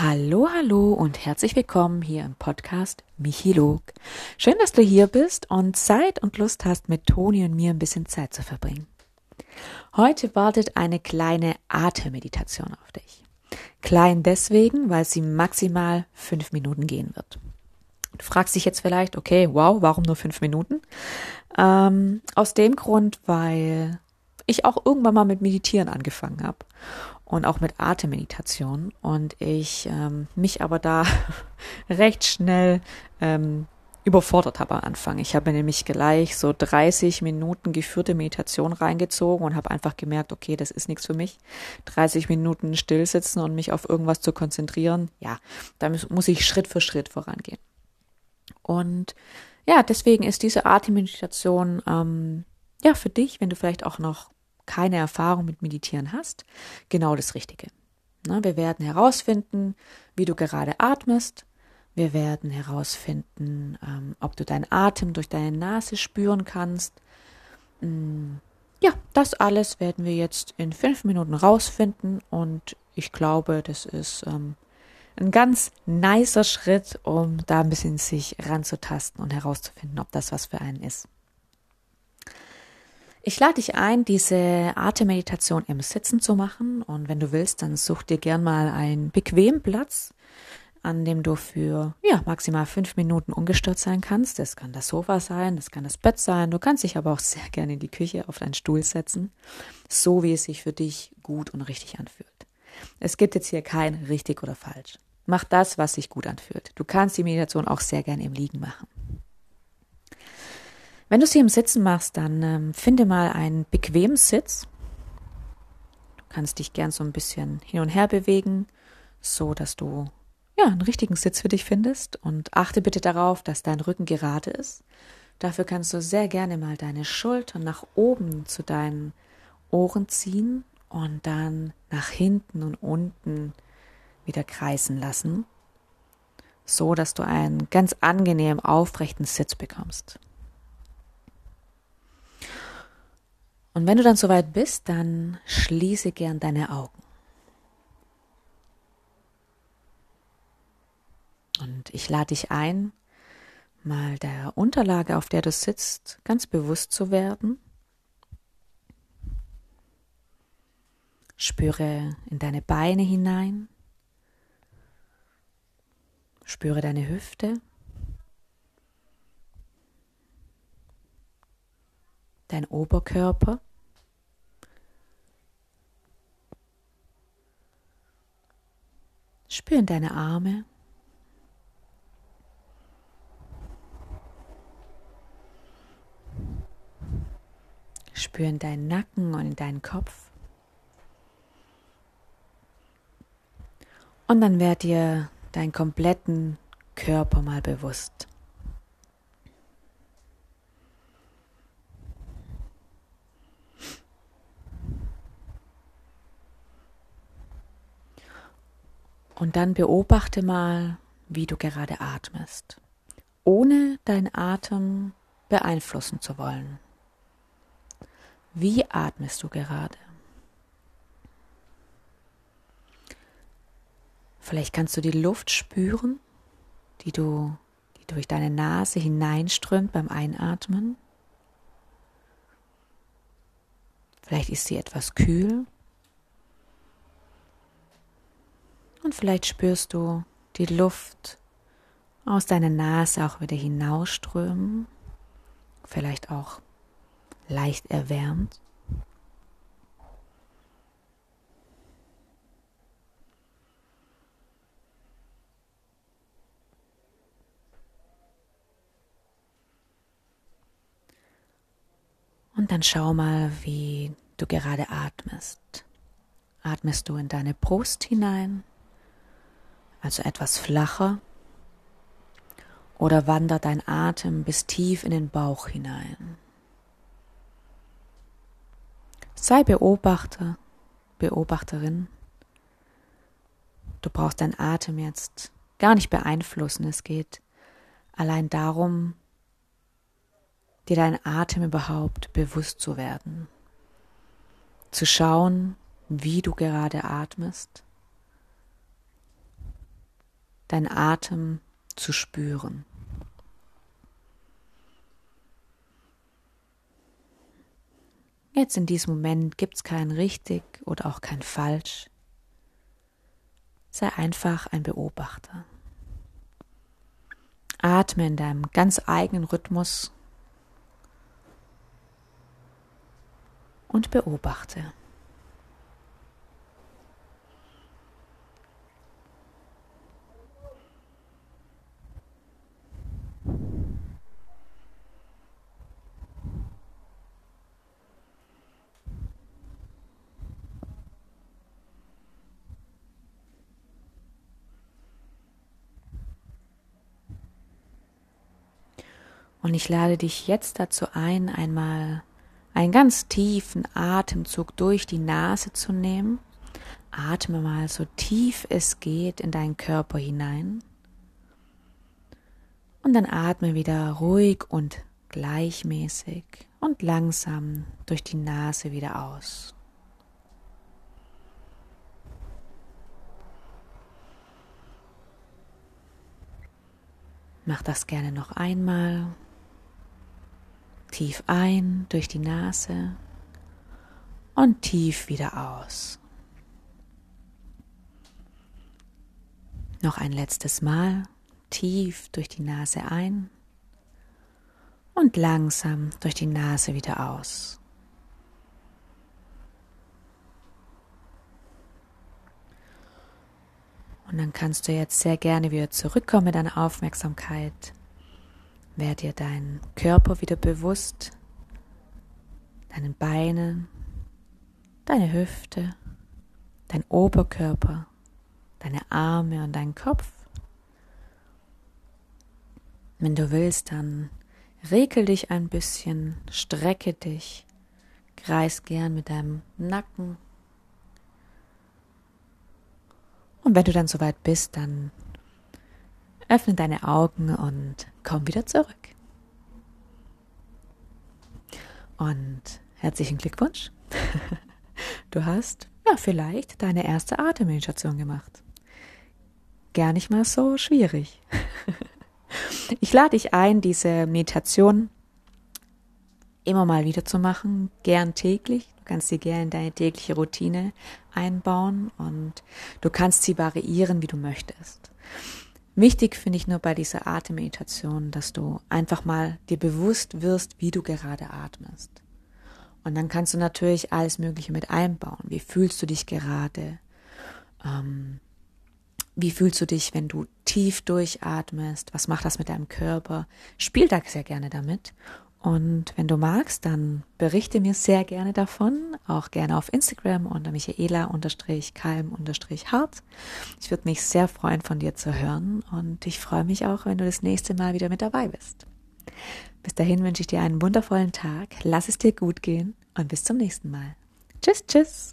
Hallo, hallo und herzlich willkommen hier im Podcast Michilog. Schön, dass du hier bist und Zeit und Lust hast, mit Toni und mir ein bisschen Zeit zu verbringen. Heute wartet eine kleine Atemmeditation auf dich. Klein deswegen, weil sie maximal fünf Minuten gehen wird. Du fragst dich jetzt vielleicht, okay, wow, warum nur fünf Minuten? Ähm, aus dem Grund, weil ich auch irgendwann mal mit Meditieren angefangen habe und auch mit Atemmeditation und ich ähm, mich aber da recht schnell ähm, überfordert habe am Anfang. Ich habe nämlich gleich so 30 Minuten geführte Meditation reingezogen und habe einfach gemerkt, okay, das ist nichts für mich. 30 Minuten stillsitzen und mich auf irgendwas zu konzentrieren, ja, da muss ich Schritt für Schritt vorangehen. Und ja, deswegen ist diese Atemmeditation ähm, ja für dich, wenn du vielleicht auch noch keine Erfahrung mit Meditieren hast, genau das Richtige. Wir werden herausfinden, wie du gerade atmest. Wir werden herausfinden, ähm, ob du deinen Atem durch deine Nase spüren kannst. Mm, ja, das alles werden wir jetzt in fünf Minuten rausfinden und ich glaube, das ist ähm, ein ganz nicer Schritt, um da ein bisschen sich ranzutasten und herauszufinden, ob das was für einen ist. Ich lade dich ein, diese Atemmeditation im Sitzen zu machen. Und wenn du willst, dann such dir gern mal einen bequemen Platz, an dem du für ja, maximal fünf Minuten ungestört sein kannst. Das kann das Sofa sein, das kann das Bett sein. Du kannst dich aber auch sehr gerne in die Küche auf deinen Stuhl setzen, so wie es sich für dich gut und richtig anfühlt. Es gibt jetzt hier kein richtig oder falsch. Mach das, was sich gut anfühlt. Du kannst die Meditation auch sehr gerne im Liegen machen. Wenn du sie im Sitzen machst, dann ähm, finde mal einen bequemen Sitz. Du kannst dich gern so ein bisschen hin und her bewegen, so dass du ja einen richtigen Sitz für dich findest und achte bitte darauf, dass dein Rücken gerade ist. Dafür kannst du sehr gerne mal deine Schultern nach oben zu deinen Ohren ziehen und dann nach hinten und unten wieder kreisen lassen, so dass du einen ganz angenehm aufrechten Sitz bekommst. Und wenn du dann soweit bist, dann schließe gern deine Augen. Und ich lade dich ein, mal der Unterlage, auf der du sitzt, ganz bewusst zu werden. Spüre in deine Beine hinein. Spüre deine Hüfte. Dein Oberkörper. Spüren deine Arme. Spüren deinen Nacken und deinen Kopf. Und dann werd dir deinen kompletten Körper mal bewusst. Und dann beobachte mal, wie du gerade atmest, ohne deinen Atem beeinflussen zu wollen. Wie atmest du gerade? Vielleicht kannst du die Luft spüren, die du die durch deine Nase hineinströmt beim Einatmen. Vielleicht ist sie etwas kühl Und vielleicht spürst du die Luft aus deiner Nase auch wieder hinausströmen, vielleicht auch leicht erwärmt. Und dann schau mal, wie du gerade atmest. Atmest du in deine Brust hinein also etwas flacher, oder wandert dein Atem bis tief in den Bauch hinein. Sei Beobachter, Beobachterin. Du brauchst deinen Atem jetzt gar nicht beeinflussen. Es geht allein darum, dir deinen Atem überhaupt bewusst zu werden. Zu schauen, wie du gerade atmest deinen Atem zu spüren. Jetzt in diesem Moment gibt es kein richtig oder auch kein falsch. Sei einfach ein Beobachter. Atme in deinem ganz eigenen Rhythmus und beobachte. Und ich lade dich jetzt dazu ein, einmal einen ganz tiefen Atemzug durch die Nase zu nehmen. Atme mal so tief es geht in deinen Körper hinein. Und dann atme wieder ruhig und gleichmäßig und langsam durch die Nase wieder aus. Mach das gerne noch einmal. Tief ein durch die Nase und tief wieder aus. Noch ein letztes Mal tief durch die Nase ein und langsam durch die Nase wieder aus. Und dann kannst du jetzt sehr gerne wieder zurückkommen mit deiner Aufmerksamkeit Werd dir deinen Körper wieder bewusst, deinen Beinen, deine Hüfte, dein Oberkörper, deine Arme und deinen Kopf. Wenn du willst, dann regel dich ein bisschen, strecke dich, kreis gern mit deinem Nacken. Und wenn du dann soweit bist, dann öffne deine Augen und komm wieder zurück. Und herzlichen Glückwunsch. Du hast ja vielleicht deine erste Atemmeditation gemacht. Gar nicht mal so schwierig. Ich lade dich ein, diese Meditation immer mal wieder zu machen, gern täglich. Du kannst sie gern in deine tägliche Routine einbauen und du kannst sie variieren, wie du möchtest. Wichtig finde ich nur bei dieser Atemmeditation, dass du einfach mal dir bewusst wirst, wie du gerade atmest. Und dann kannst du natürlich alles Mögliche mit einbauen. Wie fühlst du dich gerade? Ähm, wie fühlst du dich, wenn du tief durchatmest? Was macht das mit deinem Körper? Spiel da sehr gerne damit und wenn du magst, dann berichte mir sehr gerne davon, auch gerne auf Instagram unter michaela-kalm-hart. Ich würde mich sehr freuen, von dir zu hören und ich freue mich auch, wenn du das nächste Mal wieder mit dabei bist. Bis dahin wünsche ich dir einen wundervollen Tag, lass es dir gut gehen und bis zum nächsten Mal. Tschüss, tschüss.